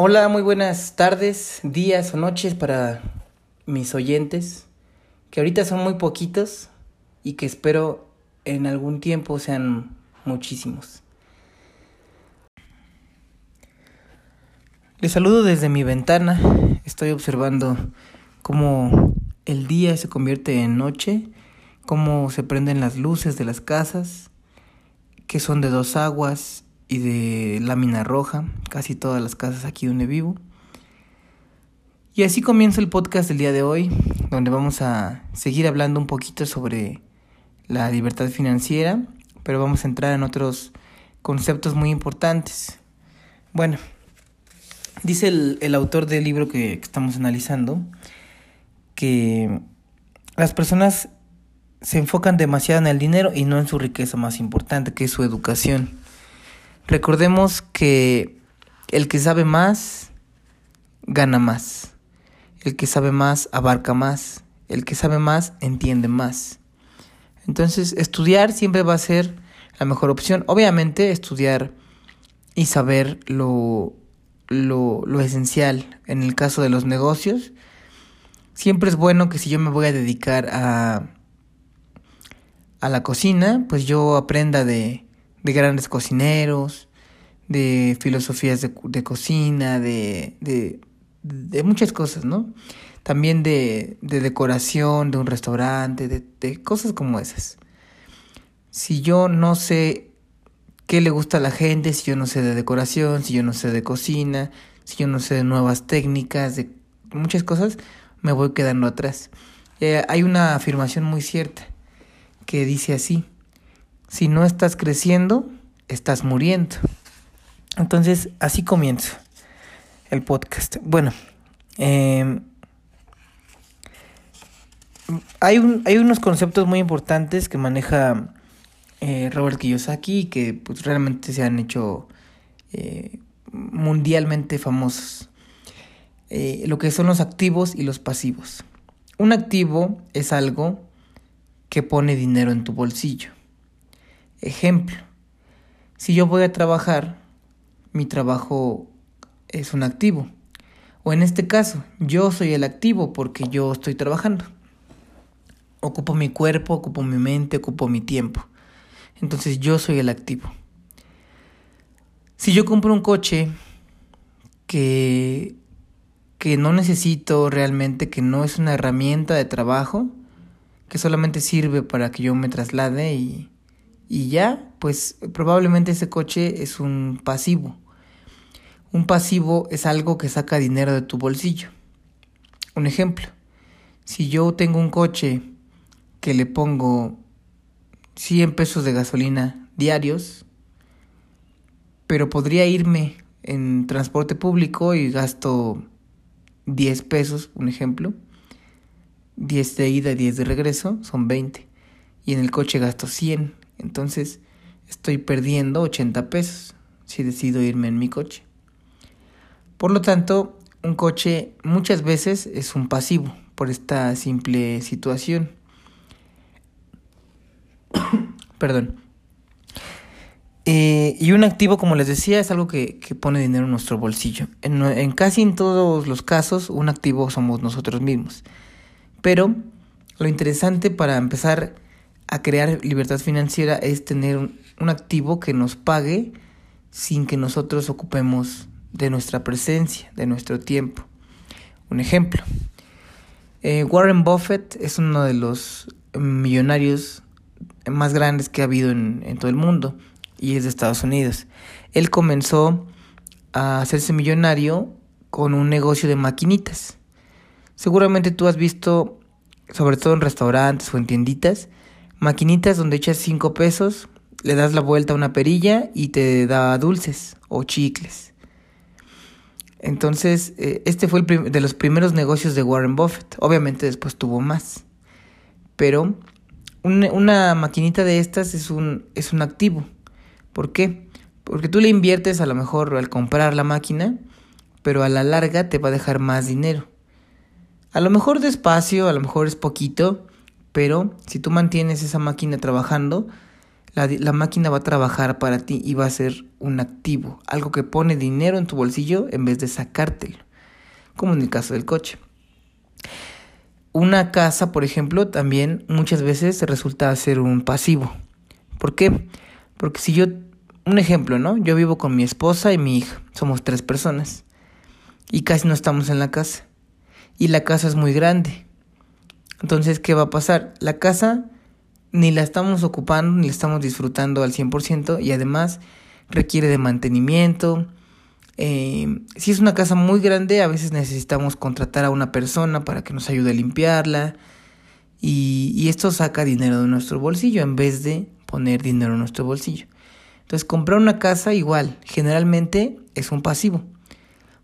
Hola, muy buenas tardes, días o noches para mis oyentes, que ahorita son muy poquitos y que espero en algún tiempo sean muchísimos. Les saludo desde mi ventana, estoy observando cómo el día se convierte en noche, cómo se prenden las luces de las casas, que son de dos aguas y de lámina roja, casi todas las casas aquí donde vivo. Y así comienza el podcast del día de hoy, donde vamos a seguir hablando un poquito sobre la libertad financiera, pero vamos a entrar en otros conceptos muy importantes. Bueno, dice el, autor del libro que estamos analizando que las personas se enfocan demasiado en el dinero y no en su riqueza más importante, que es su educación. Recordemos que el que sabe más, gana más. El que sabe más, abarca más. El que sabe más, entiende más. Entonces, estudiar siempre va a ser la mejor opción. Obviamente, estudiar y saber lo, lo, lo esencial. En el caso de los negocios, siempre es bueno que si yo me voy a dedicar a, a la cocina, pues yo aprenda de de grandes cocineros, de filosofías de, de cocina, de, de, de, muchas cosas, ¿no? También de, de decoración, de un restaurante, de cosas como esas. Si yo no sé qué le gusta a la gente, si yo no sé de decoración, si yo no sé de cocina, si yo no sé de nuevas técnicas, de muchas cosas, me voy quedando atrás. Eh, hay una afirmación muy cierta que dice así, si no estás creciendo, estás muriendo. Entonces, así comienza el podcast. Bueno, em, hay, un, hay unos conceptos muy importantes que maneja eh, Robert Kiyosaki que pues, realmente se han hecho eh, mundialmente famosos. Eh, lo que son los activos y los pasivos. Un activo es algo que pone dinero en tu bolsillo. Ejemplo, si yo voy a trabajar, mi trabajo es un activo. O en este caso, yo soy el activo porque yo estoy trabajando. Ocupo mi cuerpo, ocupo mi mente, ocupo mi tiempo. Entonces yo soy el activo. Si yo compro un coche que, que no necesito realmente, que no es una herramienta de trabajo, que solamente sirve para que yo me traslade y, y ya, pues probablemente ese coche es un pasivo. Un pasivo es algo que saca dinero de tu bolsillo. Un ejemplo, si yo tengo un coche que le pongo 100 pesos de gasolina diarios, pero podría irme en transporte público y gasto 10 pesos, un ejemplo, 10 de ida y 10 de regreso, son 20, y en el coche gasto 100, entonces estoy perdiendo 80 pesos si decido irme en mi coche. Por lo tanto, un coche muchas veces es un pasivo por esta simple situación. Perdón. Eh, y un activo, como les decía, es algo que, pone dinero en nuestro bolsillo. En, en, casi en todos los casos, un activo somos nosotros mismos. Pero lo interesante para empezar a crear libertad financiera es tener un, activo que nos pague sin que nosotros ocupemos de nuestra presencia, de nuestro tiempo. Un ejemplo, eh, Warren Buffett es uno de los millonarios más grandes que ha habido en, en, todo el mundo y es de Estados Unidos. Él comenzó a hacerse millonario con un negocio de maquinitas. Seguramente tú has visto, sobre todo en restaurantes o en tienditas, Maquinitas donde echas 5 pesos, le das la vuelta a una perilla y te da dulces o chicles. Entonces, eh, este fue el de los primeros negocios de Warren Buffett. Obviamente después tuvo más. Pero una maquinita de estas es un, es un activo. ¿Por qué? Porque tú le inviertes a lo mejor al comprar la máquina, pero a la larga te va a dejar más dinero. A lo mejor despacio, a lo mejor es poquito, pero si tú mantienes esa máquina trabajando, la, máquina va a trabajar para ti y va a ser un activo, algo que pone dinero en tu bolsillo en vez de sacártelo, como en el caso del coche. Una casa, por ejemplo, también muchas veces resulta ser un pasivo. ¿Por qué? Porque si yo, un ejemplo, ¿no? Yo vivo con mi esposa y mi hija, somos tres personas y casi no estamos en la casa. Y la casa es muy grande. Entonces, ¿qué va a pasar? La casa ni la estamos ocupando, ni la estamos disfrutando al 100% y además requiere de mantenimiento. Eh, si es una casa muy grande, a veces necesitamos contratar a una persona para que nos ayude a limpiarla. Y, y esto saca dinero de nuestro bolsillo en vez de poner dinero en nuestro bolsillo. Entonces, comprar una casa igual, generalmente es un pasivo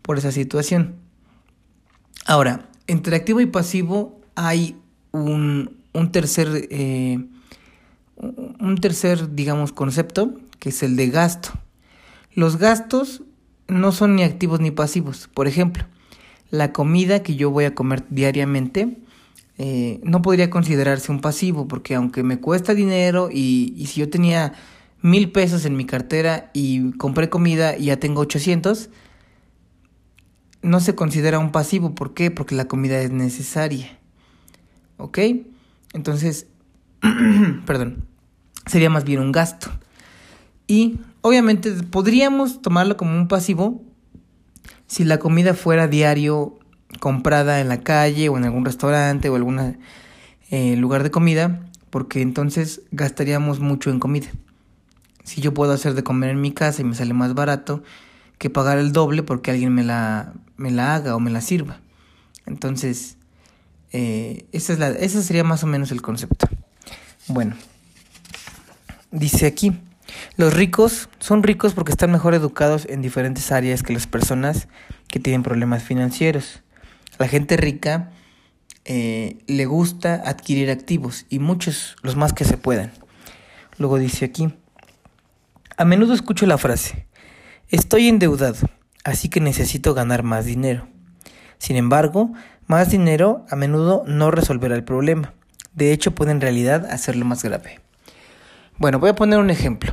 por esa situación. Ahora, entre activo y pasivo hay un, un tercer, eh, un tercer, digamos, concepto, que es el de gasto. Los gastos no son ni activos ni pasivos. Por ejemplo, la comida que yo voy a comer diariamente eh, no podría considerarse un pasivo, porque aunque me cuesta dinero y, y si yo tenía mil pesos en mi cartera y compré comida y ya tengo 800, no se considera un pasivo. ¿Por qué? Porque la comida es necesaria. ¿Ok? Entonces, perdón, sería más bien un gasto. Y obviamente podríamos tomarlo como un pasivo si la comida fuera diario comprada en la calle o en algún restaurante o algún eh, lugar de comida, porque entonces gastaríamos mucho en comida. Si yo puedo hacer de comer en mi casa y me sale más barato, que pagar el doble porque alguien me la, me la haga o me la sirva. Entonces, eh, esa, es la, ese sería más o menos el concepto. Bueno, dice aquí, los ricos son ricos porque están mejor educados en diferentes áreas que las personas que tienen problemas financieros. la gente rica eh, le gusta adquirir activos y muchos, los más que se puedan. Luego dice aquí, a menudo escucho la frase, Estoy endeudado, así que necesito ganar más dinero. Sin embargo, más dinero a menudo no resolverá el problema. De hecho, puede en realidad hacerlo más grave. Bueno, voy a poner un ejemplo.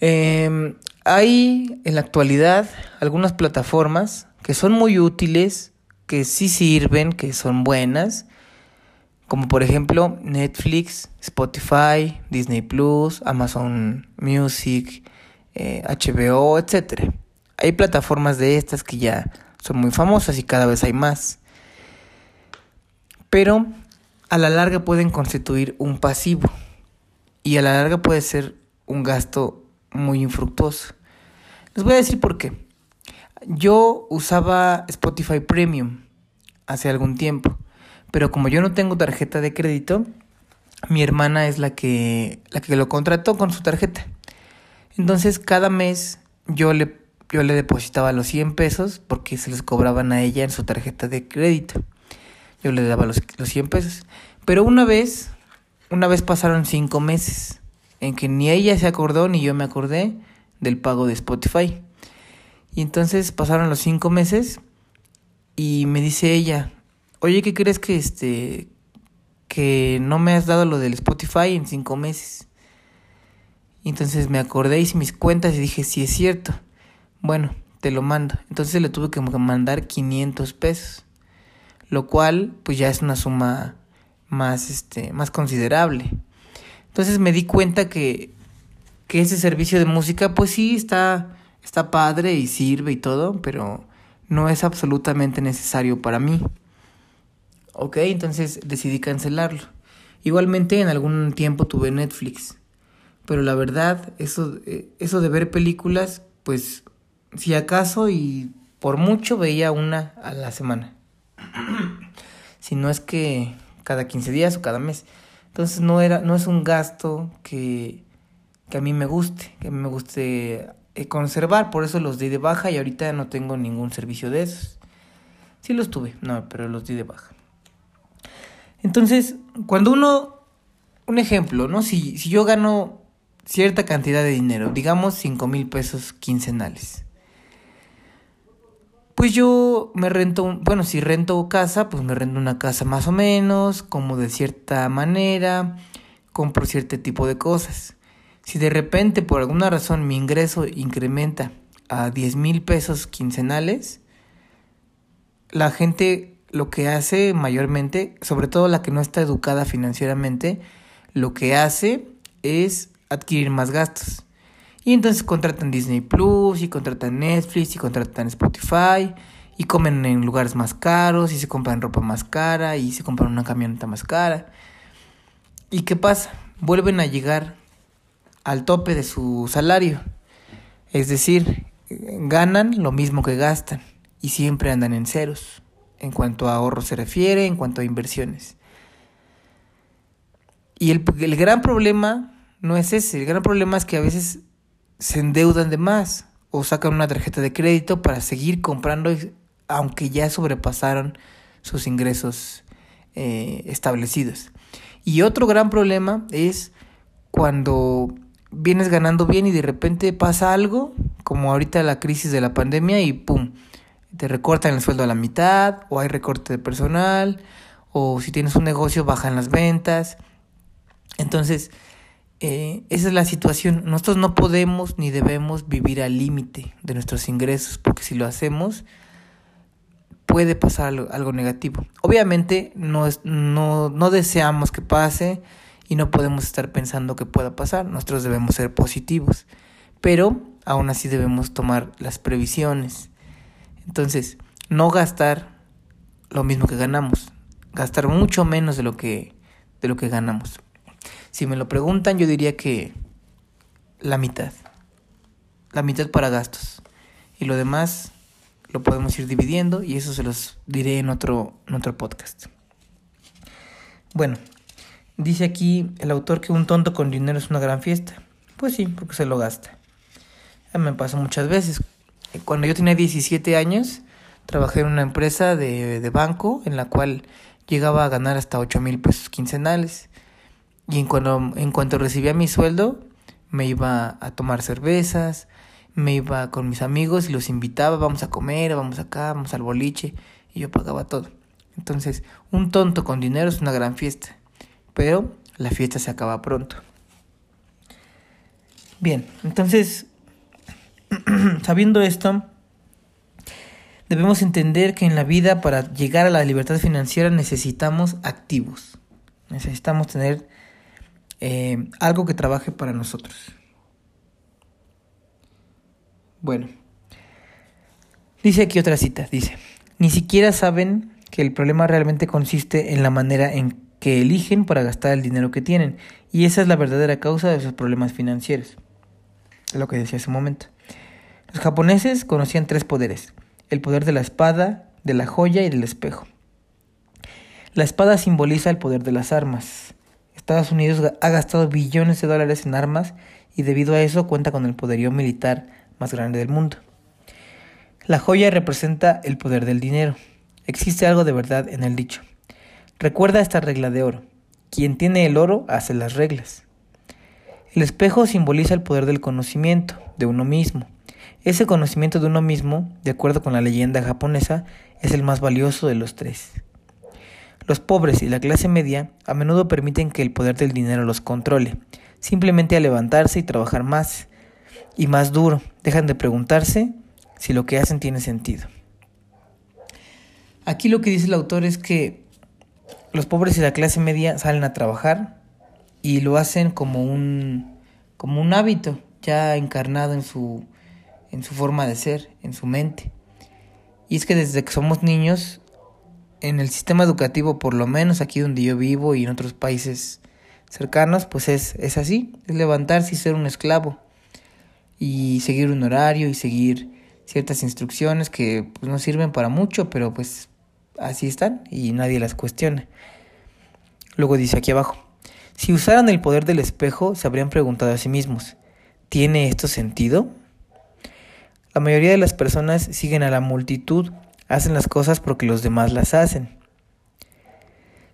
Em, hay en la actualidad algunas plataformas que son muy útiles, que sí sirven, que son buenas, como por ejemplo Netflix, Spotify, Disney Plus, Amazon Music, HBO, eh, etc. Hay plataformas de estas que ya son muy famosas y cada vez hay más. Pero a la larga pueden constituir un pasivo y a la larga puede ser un gasto muy infructuoso. Les voy a decir por qué. Yo usaba Spotify Premium hace algún tiempo, pero como yo no tengo tarjeta de crédito, mi hermana es la que la que lo contrató con su tarjeta. Entonces cada mes yo le, yo le depositaba los 100 pesos porque se les cobraban a ella en su tarjeta de crédito. Yo le daba los, los 100 pesos. Pero una vez, una vez pasaron 5 meses en que ni ella se acordó ni yo me acordé del pago de Spotify. Y entonces pasaron los 5 meses y me dice ella, oye, ¿qué crees que este que no me has dado lo del Spotify en 5 meses? Entonces me acordé, hice mis cuentas y dije, sí es cierto. Bueno, te lo mando. Entonces le tuve que mandar 500 pesos. Lo cual, pues ya es una suma más, este, más considerable. Entonces me di cuenta que, que ese servicio de música, pues sí, está, está padre y sirve y todo, pero no es absolutamente necesario para mí. Ok, entonces decidí cancelarlo. Igualmente en algún tiempo tuve Netflix. Pero la verdad, eso, eh, eso de ver películas, pues si acaso y por mucho veía una a la semana. si no es que cada 15 días o cada mes. Entonces no era no es un gasto que, que a mí me guste, que a me guste eh, conservar, por eso los di de baja y ahorita no tengo ningún servicio de esos. Sí los tuve, no, pero los di de baja. Entonces, cuando uno, un ejemplo, ¿no? Si, si yo gano cierta cantidad de dinero, digamos 5 mil pesos quincenales. Pues yo me rento, bueno, si rento casa, pues me rento una casa más o menos, como de cierta manera, compro cierto tipo de cosas. Si de repente por alguna razón mi ingreso incrementa a 10 mil pesos quincenales, la gente lo que hace mayormente, sobre todo la que no está educada financieramente, lo que hace es adquirir más gastos. Y entonces contratan Disney Plus, y contratan Netflix, y contratan Spotify, y comen en lugares más caros, y se compran ropa más cara, y se compran una camioneta más cara. ¿Y qué pasa? Vuelven a llegar al tope de su salario. Es decir, ganan lo mismo que gastan y siempre andan en ceros en cuanto a ahorro se refiere, en cuanto a inversiones. Y el, el gran problema no es ese, el gran problema es que a veces se endeudan de más o sacan una tarjeta de crédito para seguir comprando aunque ya sobrepasaron sus ingresos eh, establecidos. Y otro gran problema es cuando vienes ganando bien y de repente pasa algo, como ahorita la crisis de la pandemia y ¡pum! Te recortan el sueldo a la mitad, o hay recorte de personal, o si tienes un negocio bajan las ventas. Entonces, eh, esa es la situación. Nosotros no podemos ni debemos vivir al límite de nuestros ingresos, porque si lo hacemos, puede pasar algo, negativo. Obviamente no, no, no deseamos que pase, y no podemos estar pensando que pueda pasar. Nosotros debemos ser positivos, pero aún así debemos tomar las previsiones. Entonces, no gastar lo mismo que ganamos, gastar mucho menos de lo que de lo que ganamos. Si me lo preguntan, yo diría que la mitad. La mitad para gastos. Y lo demás lo podemos ir dividiendo y eso se los diré en otro, en otro podcast. Bueno, Dice aquí el autor que un tonto con dinero es una gran fiesta. Pues sí, porque se lo gasta. Me pasó muchas veces. Cuando yo tenía 17 años, trabajé en una empresa de, de banco en la cual llegaba a ganar hasta 8 mil pesos quincenales. Y en cuando, en cuanto recibía mi sueldo, me iba a tomar cervezas, me iba con mis amigos y los invitaba, vamos a comer, vamos acá, vamos al boliche, y yo pagaba todo. Entonces, un tonto con dinero es una gran fiesta pero la fiesta se acaba pronto. Bien, entonces, sabiendo esto, debemos entender que en la vida para llegar a la libertad financiera necesitamos activos. Necesitamos tener eh, algo que trabaje para nosotros. Bueno, dice aquí otra cita, dice, ni siquiera saben que el problema realmente consiste en la manera en que eligen para gastar el dinero que tienen. Y esa es la verdadera causa de sus problemas financieros. Lo que decía hace un momento. Los japoneses conocían tres poderes. El poder de la espada, de la joya y del espejo. La espada simboliza el poder de las armas. Estados Unidos ha gastado billones de dólares en armas y debido a eso cuenta con el poderío militar más grande del mundo. La joya representa el poder del dinero. Existe algo de verdad en el dicho. Recuerda esta regla de oro. Quien tiene el oro hace las reglas. El espejo simboliza el poder del conocimiento, de uno mismo. Ese conocimiento de uno mismo, de acuerdo con la leyenda japonesa, es el más valioso de los tres. Los pobres y la clase media a menudo permiten que el poder del dinero los controle, simplemente al levantarse y trabajar más y más duro, dejan de preguntarse si lo que hacen tiene sentido. Aquí lo que dice el autor es que los pobres y la clase media salen a trabajar y lo hacen como un, como un hábito ya encarnado en su, en su forma de ser, en su mente. Y es que desde que somos niños, en el sistema educativo, por lo menos aquí donde yo vivo y en otros países cercanos, pues es, es así, es levantarse y ser un esclavo y seguir un horario y seguir ciertas instrucciones que pues, no sirven para mucho, pero pues así están y nadie las cuestiona. Luego dice aquí abajo, si usaran el poder del espejo, se habrían preguntado a sí mismos, ¿tiene esto sentido? La mayoría de las personas siguen a la multitud, hacen las cosas porque los demás las hacen.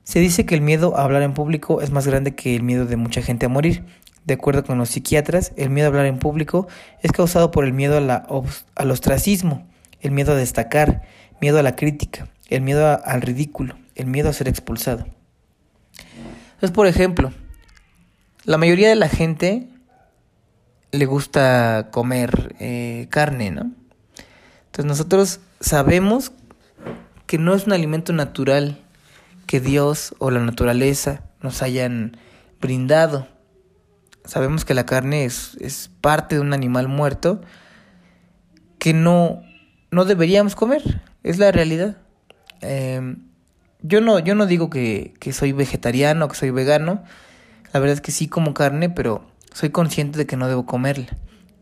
Se dice que el miedo a hablar en público es más grande que el miedo de mucha gente a morir. De acuerdo con los psiquiatras, el miedo a hablar en público es causado por el miedo al ostracismo, el miedo a destacar, miedo a la crítica, el miedo al ridículo, el miedo a ser expulsado. Entonces, por ejemplo, La mayoría de la gente le gusta comer eh, carne, ¿no? Entonces nosotros sabemos que no es un alimento natural que Dios o la naturaleza nos hayan brindado. Sabemos que la carne es, es parte de un animal muerto que no, no deberíamos comer, es la realidad. Em, yo, no, yo no digo que, que soy vegetariano, que soy vegano, la verdad es que sí como carne, pero soy consciente de que no debo comerla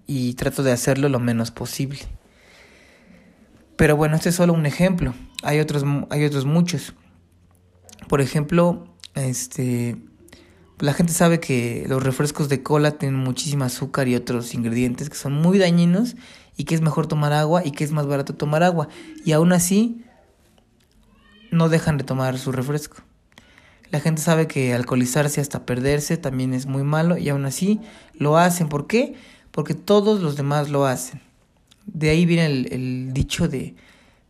y trato de hacerlo lo menos posible. Pero bueno, este es solo un ejemplo. Hay otros, hay otros muchos. Por ejemplo, este, la gente sabe que los refrescos de cola tienen muchísimo azúcar y otros ingredientes que son muy dañinos y que es mejor tomar agua y que es más barato tomar agua. Y aún así, no dejan de tomar su refresco. La gente sabe que alcoholizarse hasta perderse también es muy malo y aún así lo hacen. ¿Por qué? Porque todos los demás lo hacen. De ahí viene el, dicho de,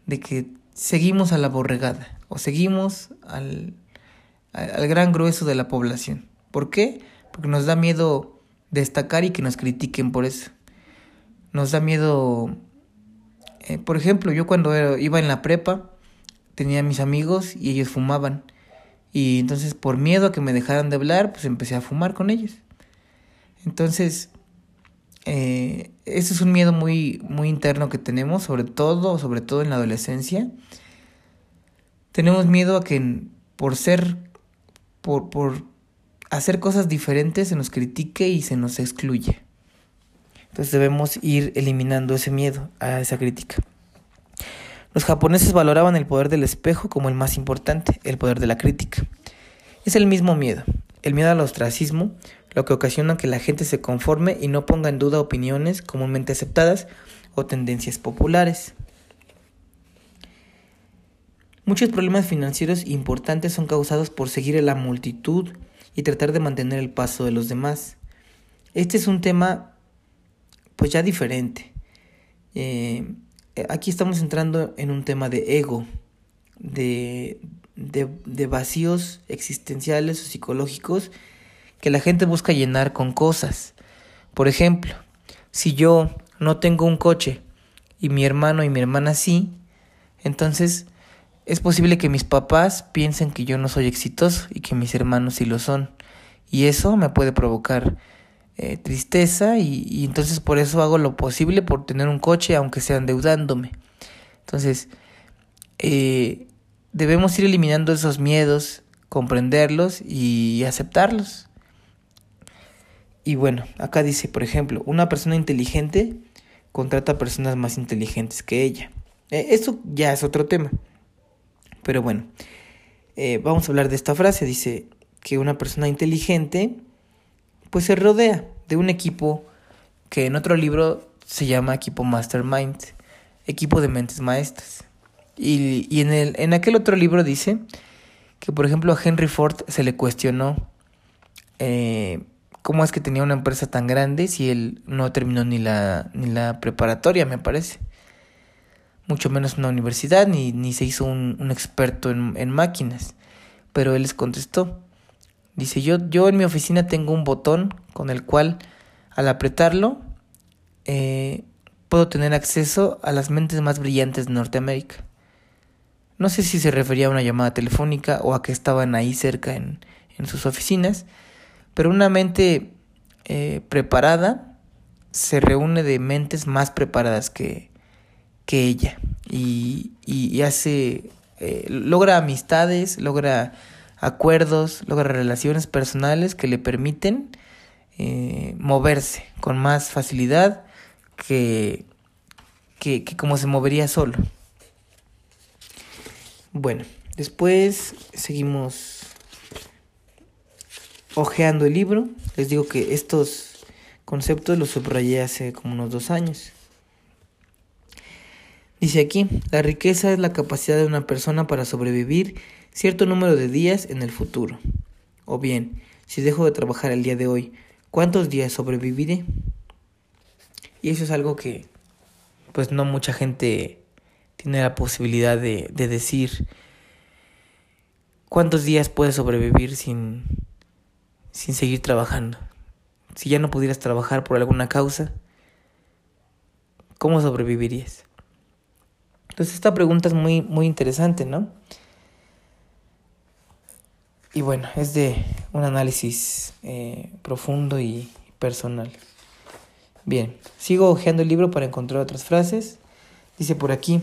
de, que seguimos a la borregada o seguimos al, al gran grueso de la población. ¿Por qué? Porque nos da miedo destacar y que nos critiquen por eso. Nos da miedo, eh, por ejemplo, yo cuando iba en la prepa tenía mis amigos y ellos fumaban. Y entonces por miedo a que me dejaran de hablar, pues empecé a fumar con ellos. Entonces, eh, ese es un miedo muy, muy interno que tenemos, sobre todo, sobre todo en la adolescencia. Tenemos miedo a que por ser, por, por hacer cosas diferentes se nos critique y se nos excluye. Entonces debemos ir eliminando ese miedo a esa crítica. Los japoneses valoraban el poder del espejo como el más importante, el poder de la crítica. Es el mismo miedo, el miedo al ostracismo, lo que ocasiona que la gente se conforme y no ponga en duda opiniones comúnmente aceptadas o tendencias populares. Muchos problemas financieros importantes son causados por seguir a la multitud y tratar de mantener el paso de los demás. Este es un tema pues ya diferente. Eh, aquí estamos entrando en un tema de ego, de, de, de vacíos existenciales o psicológicos que la gente busca llenar con cosas. Por ejemplo, si yo no tengo un coche y mi hermano y mi hermana sí, entonces es posible que mis papás piensen que yo no soy exitoso y que mis hermanos sí lo son. Y eso me puede provocar eh, tristeza y, y, entonces por eso hago lo posible por tener un coche aunque sea endeudándome. Entonces, eh, debemos ir eliminando esos miedos, comprenderlos y aceptarlos. Y bueno, acá dice, por ejemplo, una persona inteligente contrata a personas más inteligentes que ella. Eh, eso ya es otro tema. Pero bueno, eh, vamos a hablar de esta frase. Dice que una persona inteligente pues se rodea de un equipo que en otro libro se llama equipo Mastermind, equipo de mentes maestras. Y, y en, el, en aquel otro libro dice que, por ejemplo, a Henry Ford se le cuestionó eh, cómo es que tenía una empresa tan grande si él no terminó ni la, ni la preparatoria, me parece. Mucho menos una universidad, ni, ni se hizo un, experto en, en, máquinas. Pero él les contestó. Dice, yo, yo en mi oficina tengo un botón con el cual al apretarlo eh, puedo tener acceso a las mentes más brillantes de Norteamérica. No sé si se refería a una llamada telefónica o a que estaban ahí cerca en, en sus oficinas, pero una mente eh, preparada se reúne de mentes más preparadas que, que ella y, y, hace, eh, logra amistades, logra acuerdos, logra relaciones personales que le permiten eh, moverse con más facilidad que, que, que como se movería solo. Bueno, después seguimos ojeando el libro, les digo que estos conceptos los subrayé hace como unos dos años. Dice aquí, la riqueza es la capacidad de una persona para sobrevivir cierto número de días en el futuro. O bien, si dejo de trabajar el día de hoy, ¿cuántos días sobreviviré? Y eso es algo que pues no mucha gente tiene la posibilidad de, de decir cuántos días puede sobrevivir sin sin seguir trabajando. si ya no pudieras trabajar por alguna causa, ¿cómo sobrevivirías? Entonces esta pregunta es muy, muy interesante, ¿no? Y bueno, es de un análisis eh, profundo y personal. Bien, sigo hojeando el libro para encontrar otras frases. Dice por aquí,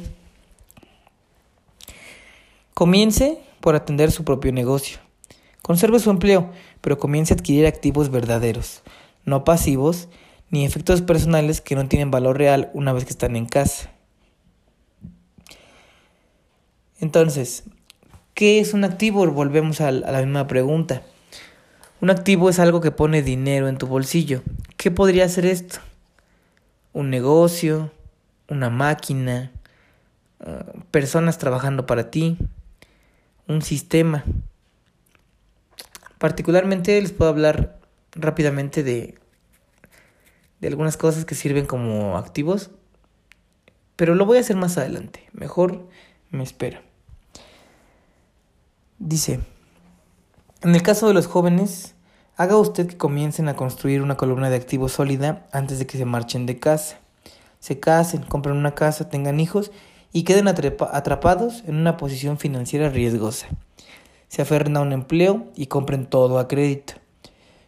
comience por atender su propio negocio. Conserve su empleo, pero comience a adquirir activos verdaderos, no pasivos, ni efectos personales que no tienen valor real una vez que están en casa. Entonces, ¿qué es un activo? Volvemos a la misma pregunta. Un activo es algo que pone dinero en tu bolsillo. ¿Qué podría ser esto? Un negocio, una máquina, ah, personas trabajando para ti, un sistema. Particularmente les puedo hablar rápidamente de, de algunas cosas que sirven como activos, pero lo voy a hacer más adelante. Mejor me espera. Dice, en el caso de los jóvenes, haga usted que comiencen a construir una columna de activos sólida antes de que se marchen de casa. Se casen, compren una casa, tengan hijos y queden atrapados en una posición financiera riesgosa. Se aferren a un empleo y compren todo a crédito.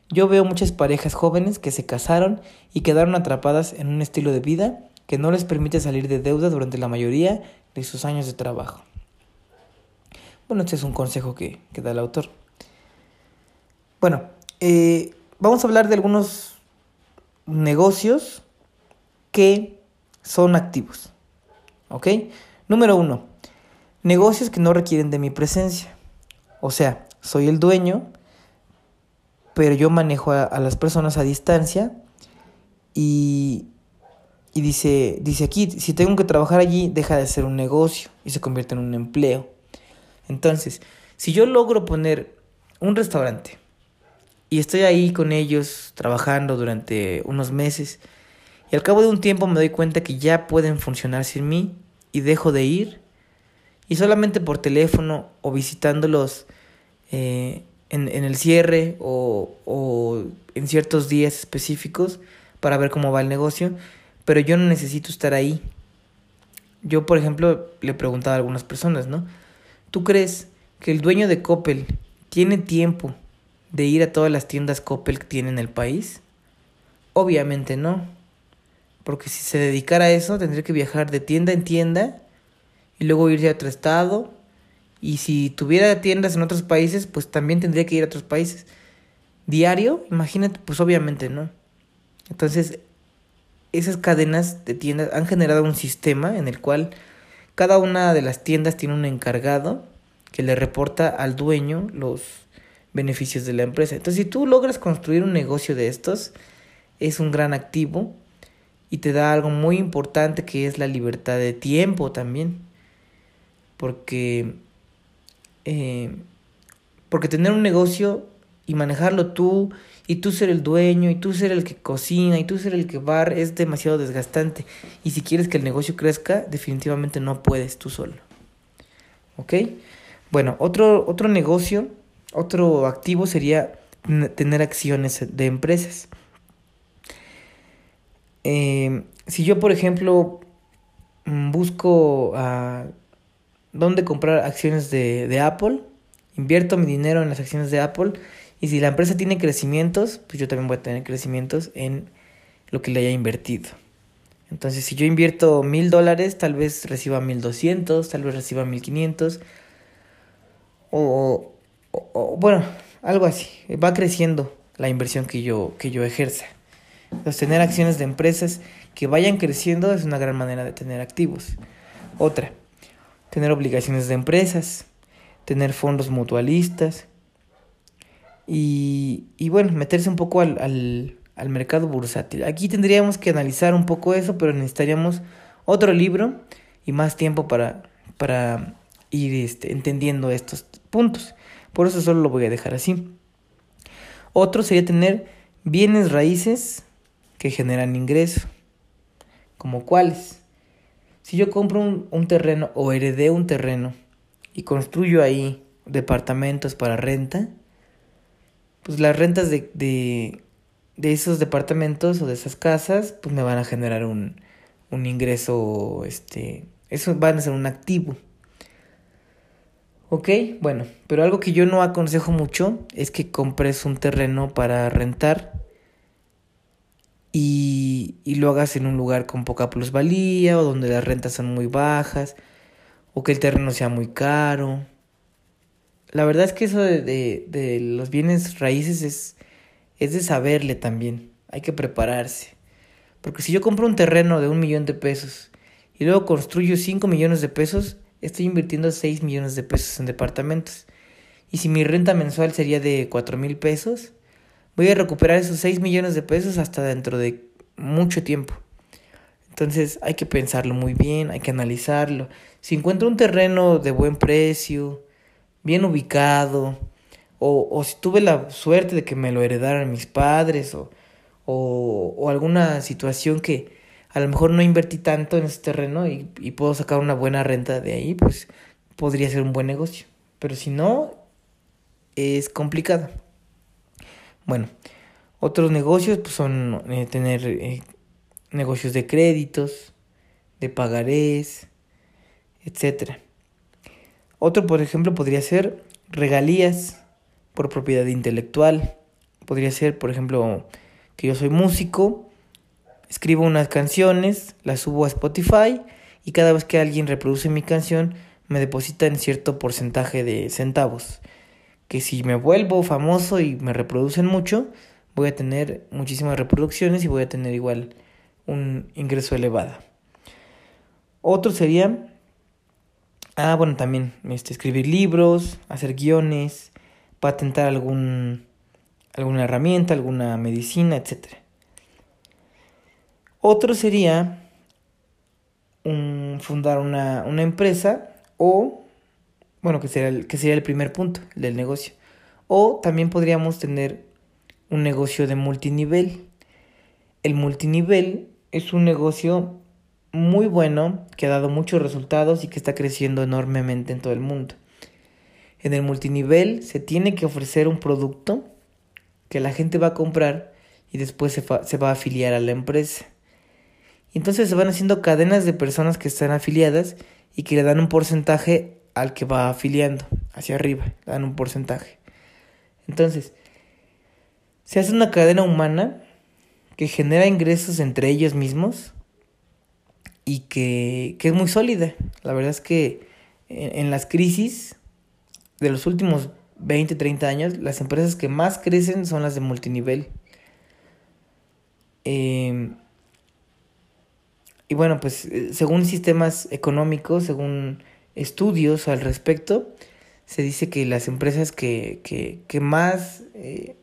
Yo veo muchas parejas jóvenes que se casaron y quedaron atrapadas en un estilo de vida que no les permite salir de deuda durante la mayoría de sus años de trabajo. Bueno, este es un consejo que, da el autor. Bueno, eh, vamos a hablar de algunos negocios que son activos. ¿Ok? Número uno, negocios que no requieren de mi presencia. O sea, soy el dueño, pero yo manejo a, las personas a distancia y, y dice, dice aquí, si tengo que trabajar allí, deja de ser un negocio y se convierte en un empleo. Entonces, si yo logro poner un restaurante y estoy ahí con ellos trabajando durante unos meses y al cabo de un tiempo me doy cuenta que ya pueden funcionar sin mí y dejo de ir y solamente por teléfono o visitándolos eh, en, el cierre o, o en ciertos días específicos para ver cómo va el negocio, pero yo no necesito estar ahí. Yo, por ejemplo, le preguntaba a algunas personas, ¿no? ¿Tú crees que el dueño de Coppel tiene tiempo de ir a todas las tiendas Coppel que tiene en el país? Obviamente no. Porque si se dedicara a eso, tendría que viajar de tienda en tienda y luego irse a otro estado. Y si tuviera tiendas en otros países, pues también tendría que ir a otros países. Diario, imagínate, pues obviamente no. Entonces, esas cadenas de tiendas han generado un sistema en el cual cada una de las tiendas tiene un encargado que le reporta al dueño los beneficios de la empresa. Entonces, si tú logras construir un negocio de estos, es un gran activo y te da algo muy importante que es la libertad de tiempo también. Porque, eh, porque tener un negocio y manejarlo tú y tú ser el dueño, y tú ser el que cocina, y tú ser el que barre, es demasiado desgastante. Y si quieres que el negocio crezca, definitivamente no puedes tú solo. ¿Ok? Bueno, otro, otro negocio, otro activo sería tener acciones de empresas. Eh, si yo, por ejemplo, mm, busco a dónde comprar acciones de, de Apple, invierto mi dinero en las acciones de Apple, y si la empresa tiene crecimientos, pues yo también voy a tener crecimientos en lo que le haya invertido. Entonces, si yo invierto mil dólares, tal vez reciba mil doscientos, tal vez reciba mil quinientos. O, bueno, algo así. Va creciendo la inversión que yo, que yo ejerza. Entonces, tener acciones de empresas que vayan creciendo es una gran manera de tener activos. Otra, tener obligaciones de empresas, tener fondos mutualistas, y, y bueno, meterse un poco al, al, al mercado bursátil. Aquí tendríamos que analizar un poco eso, pero necesitaríamos otro libro y más tiempo para, para ir este, entendiendo estos puntos. Por eso solo lo voy a dejar así. Otro sería tener bienes raíces que generan ingreso. ¿Como cuáles? Si yo compro un, un terreno o heredé un terreno y construyo ahí departamentos para renta, pues las rentas de, de esos departamentos o de esas casas, pues me van a generar un, un ingreso, este, eso van a ser un activo. Ok, bueno, pero algo que yo no aconsejo mucho es que compres un terreno para rentar y, lo hagas en un lugar con poca plusvalía o donde las rentas son muy bajas o que el terreno sea muy caro. La verdad es que eso de, de, de los bienes raíces es, es de saberle también, hay que prepararse. Porque si yo compro un terreno de un millón de pesos y luego construyo 5 millones de pesos, estoy invirtiendo 6 millones de pesos en departamentos. Y si mi renta mensual sería de 4 mil pesos, voy a recuperar esos 6 millones de pesos hasta dentro de mucho tiempo. Entonces hay que pensarlo muy bien, hay que analizarlo. Si encuentro un terreno de buen precio, bien ubicado, o, o si tuve la suerte de que me lo heredaran mis padres, o, o, o alguna situación que, a lo mejor no invertí tanto en ese terreno y, y puedo sacar una buena renta de ahí, pues podría ser un buen negocio. Pero si no, es complicado. Bueno, otros negocios pues, son eh, tener eh, negocios de créditos, de pagarés, etc. Otro, por ejemplo, podría ser regalías por propiedad intelectual. Podría ser, por ejemplo, que yo soy músico escribo unas canciones, las subo a Spotify y cada vez que alguien reproduce mi canción me deposita en cierto porcentaje de centavos. Que si me vuelvo famoso y me reproducen mucho, voy a tener muchísimas reproducciones y voy a tener igual un ingreso elevado. Otro sería, ah, bueno, también este, escribir libros, hacer guiones, patentar algún, alguna herramienta, alguna medicina, etcétera. Otro sería un, fundar una, una, empresa o, bueno, que sería, el, que sería el primer punto del negocio. O también podríamos tener un negocio de multinivel. El multinivel es un negocio muy bueno que ha dado muchos resultados y que está creciendo enormemente en todo el mundo. En el multinivel se tiene que ofrecer un producto que la gente va a comprar y después se, se va a afiliar a la empresa. Entonces se van haciendo cadenas de personas que están afiliadas y que le dan un porcentaje al que va afiliando hacia arriba, dan un porcentaje. Entonces, se hace una cadena humana que genera ingresos entre ellos mismos y que, que es muy sólida. La verdad es que en, las crisis de los últimos 20, 30 años, las empresas que más crecen son las de multinivel. Eh, y bueno, pues eh, según sistemas económicos, según estudios al respecto, se dice que las empresas que, que, que más, eh,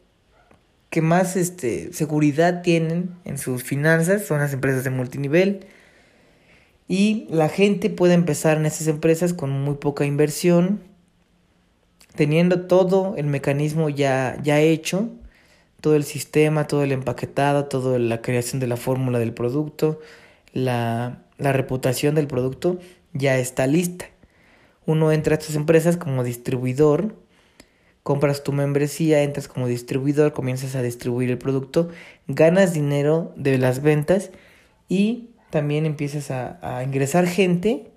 que más este, seguridad tienen en sus finanzas son las empresas de multinivel. Y la gente puede empezar en esas empresas con muy poca inversión, teniendo todo el mecanismo ya, ya hecho, todo el sistema, todo el empaquetado, toda la creación de la fórmula del producto, la, la reputación del producto ya está lista. Uno entra a estas empresas como distribuidor, compras tu membresía, entras como distribuidor, comienzas a distribuir el producto, ganas dinero de las ventas y también empiezas a, a, ingresar gente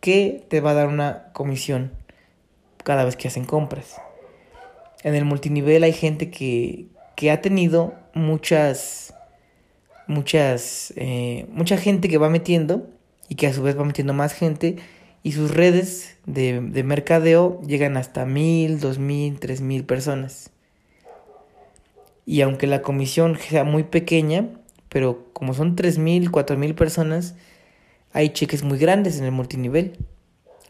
que te va a dar una comisión cada vez que hacen compras. En el multinivel hay gente que, que ha tenido muchas muchas, eh, mucha gente que va metiendo y que a su vez va metiendo más gente y sus redes de, de mercadeo llegan hasta mil, dos mil, tres mil personas. Y aunque la comisión sea muy pequeña, pero como son tres mil, cuatro mil personas, hay cheques muy grandes en el multinivel.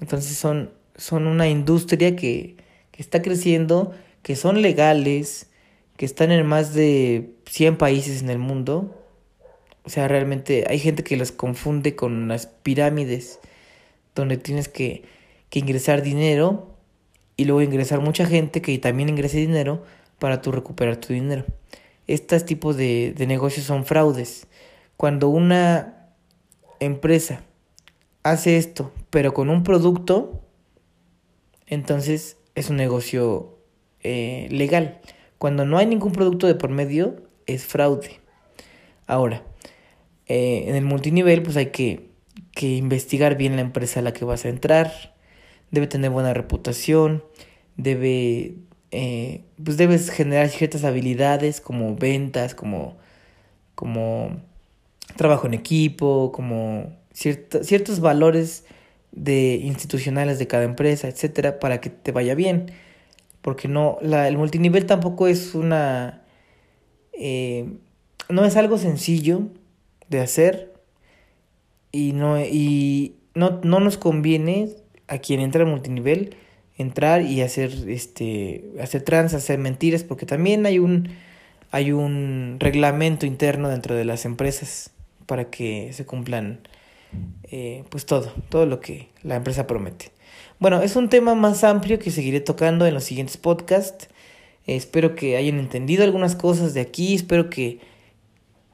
Entonces son, son una industria que, que está creciendo, que son legales, que están en más de 100 países en el mundo o sea, realmente hay gente que las confunde con las pirámides, donde tienes que, que ingresar dinero y luego ingresar mucha gente que también ingrese dinero para tú recuperar tu dinero. Estos tipos de, de negocios son fraudes. Cuando una empresa hace esto, pero con un producto, entonces es un negocio eh, legal. Cuando no hay ningún producto de por medio, es fraude. Ahora, eh, en el multinivel pues hay que, que investigar bien la empresa a la que vas a entrar, debe tener buena reputación, debe, eh, pues debes generar ciertas habilidades como ventas, como, como trabajo en equipo, como ciertos valores de institucionales de cada empresa, etcétera, para que te vaya bien. Porque no, la, el multinivel tampoco es una. Eh, no es algo sencillo de hacer. Y no, y no, no nos conviene a quien entra al multinivel entrar y hacer este hacer trans, hacer mentiras, porque también hay un hay un reglamento interno dentro de las empresas para que se cumplan eh, pues todo, todo lo que la empresa promete. Bueno, es un tema más amplio que seguiré tocando en los siguientes podcasts. espero que hayan entendido algunas cosas de aquí, espero que,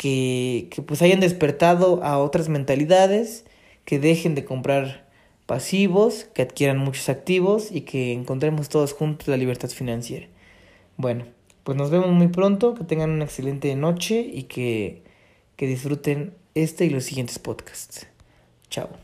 que, que pues hayan despertado a otras mentalidades, que dejen de comprar pasivos, que adquieran muchos activos y que encontremos todos juntos la libertad financiera. Bueno, pues nos vemos muy pronto, que tengan una excelente noche y que, que disfruten este y los siguientes podcasts. Chao.